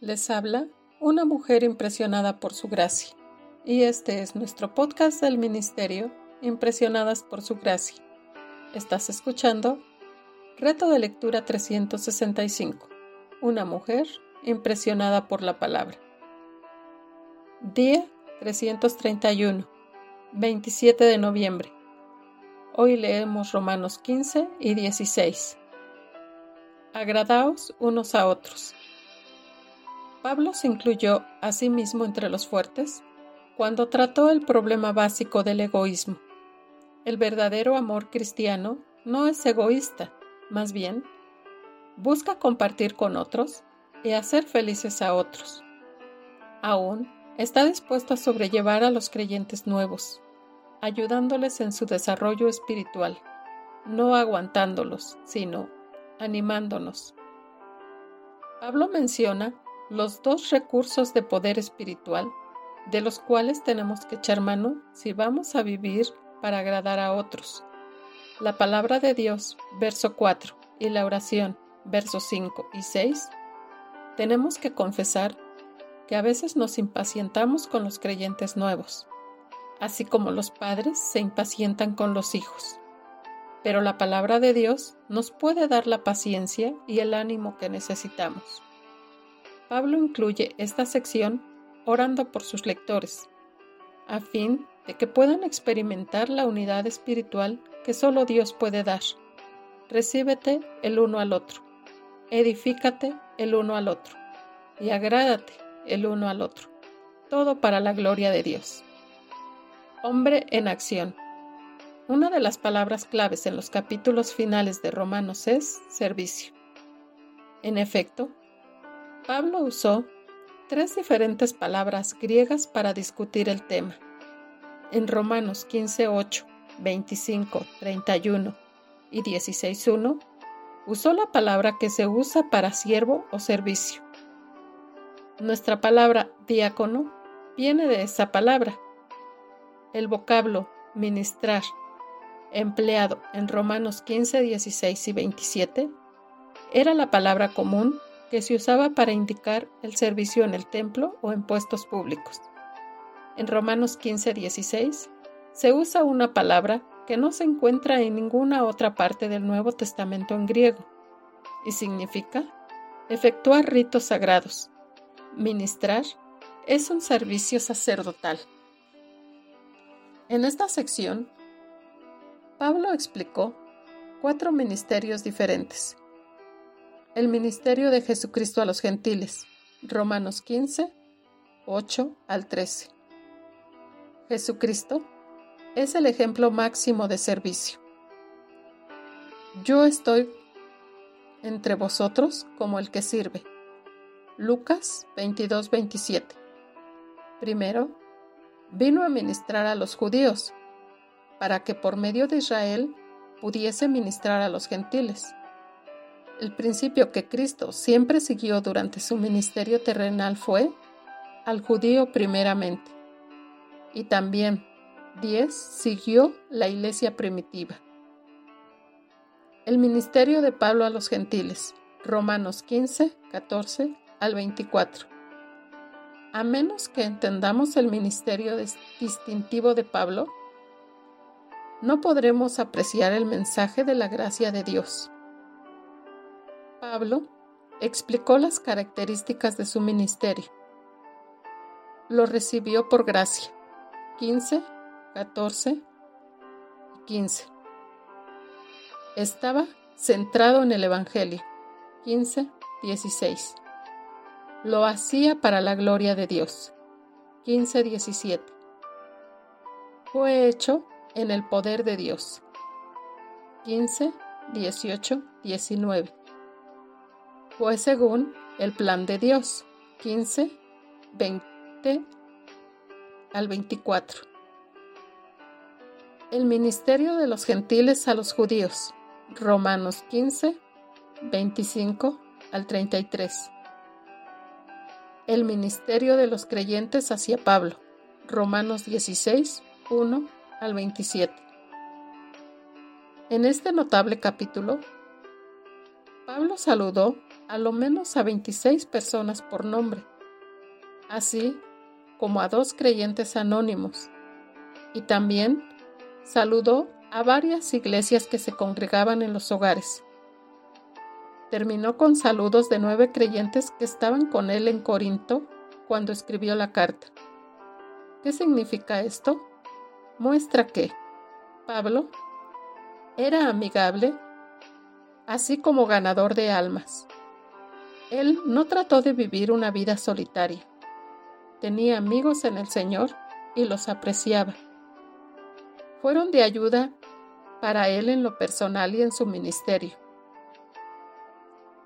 Les habla una mujer impresionada por su gracia. Y este es nuestro podcast del Ministerio Impresionadas por su gracia. Estás escuchando Reto de Lectura 365. Una mujer impresionada por la palabra. Día 331. 27 de noviembre. Hoy leemos Romanos 15 y 16. Agradaos unos a otros. Pablo se incluyó a sí mismo entre los fuertes cuando trató el problema básico del egoísmo. El verdadero amor cristiano no es egoísta, más bien, busca compartir con otros y hacer felices a otros. Aún está dispuesto a sobrellevar a los creyentes nuevos, ayudándoles en su desarrollo espiritual, no aguantándolos, sino animándonos. Pablo menciona los dos recursos de poder espiritual de los cuales tenemos que echar mano si vamos a vivir para agradar a otros. La palabra de Dios, verso 4, y la oración, versos 5 y 6, tenemos que confesar que a veces nos impacientamos con los creyentes nuevos así como los padres se impacientan con los hijos. Pero la palabra de Dios nos puede dar la paciencia y el ánimo que necesitamos. Pablo incluye esta sección orando por sus lectores, a fin de que puedan experimentar la unidad espiritual que solo Dios puede dar. Recíbete el uno al otro, edifícate el uno al otro y agrádate el uno al otro, todo para la gloria de Dios. Hombre en acción. Una de las palabras claves en los capítulos finales de Romanos es servicio. En efecto, Pablo usó tres diferentes palabras griegas para discutir el tema. En Romanos 15, 8, 25, 31 y 16.1, usó la palabra que se usa para siervo o servicio. Nuestra palabra diácono viene de esa palabra, el vocablo ministrar, empleado en Romanos 15, 16 y 27, era la palabra común que se usaba para indicar el servicio en el templo o en puestos públicos. En Romanos 15, 16 se usa una palabra que no se encuentra en ninguna otra parte del Nuevo Testamento en griego y significa efectuar ritos sagrados. Ministrar es un servicio sacerdotal. En esta sección, Pablo explicó cuatro ministerios diferentes. El ministerio de Jesucristo a los gentiles, Romanos 15, 8 al 13. Jesucristo es el ejemplo máximo de servicio. Yo estoy entre vosotros como el que sirve. Lucas 22, 27. Primero, vino a ministrar a los judíos, para que por medio de Israel pudiese ministrar a los gentiles. El principio que Cristo siempre siguió durante su ministerio terrenal fue al judío primeramente. Y también 10 siguió la iglesia primitiva. El ministerio de Pablo a los gentiles, Romanos 15, 14 al 24. A menos que entendamos el ministerio distintivo de Pablo, no podremos apreciar el mensaje de la gracia de Dios. Pablo explicó las características de su ministerio. Lo recibió por gracia. 15, 14 y 15. Estaba centrado en el Evangelio. 15, 16. Lo hacía para la gloria de Dios. 15:17. Fue hecho en el poder de Dios. 15, 18, 19. Fue según el plan de Dios. 15, 20 al 24. El ministerio de los gentiles a los judíos. Romanos 15, 25 al 33. El ministerio de los creyentes hacia Pablo. Romanos 16, 1 al 27. En este notable capítulo, Pablo saludó a lo menos a 26 personas por nombre, así como a dos creyentes anónimos, y también saludó a varias iglesias que se congregaban en los hogares. Terminó con saludos de nueve creyentes que estaban con él en Corinto cuando escribió la carta. ¿Qué significa esto? Muestra que Pablo era amigable, así como ganador de almas. Él no trató de vivir una vida solitaria. Tenía amigos en el Señor y los apreciaba. Fueron de ayuda para él en lo personal y en su ministerio.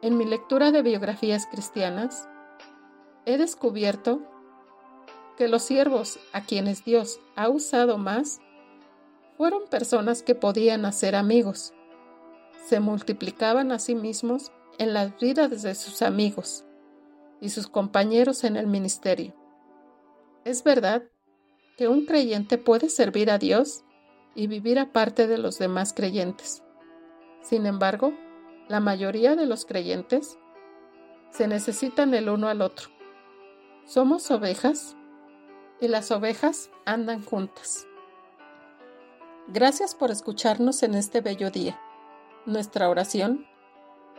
En mi lectura de biografías cristianas, he descubierto que los siervos a quienes Dios ha usado más fueron personas que podían hacer amigos. Se multiplicaban a sí mismos en las vidas de sus amigos y sus compañeros en el ministerio. Es verdad que un creyente puede servir a Dios y vivir aparte de los demás creyentes. Sin embargo, la mayoría de los creyentes se necesitan el uno al otro. Somos ovejas y las ovejas andan juntas. Gracias por escucharnos en este bello día. Nuestra oración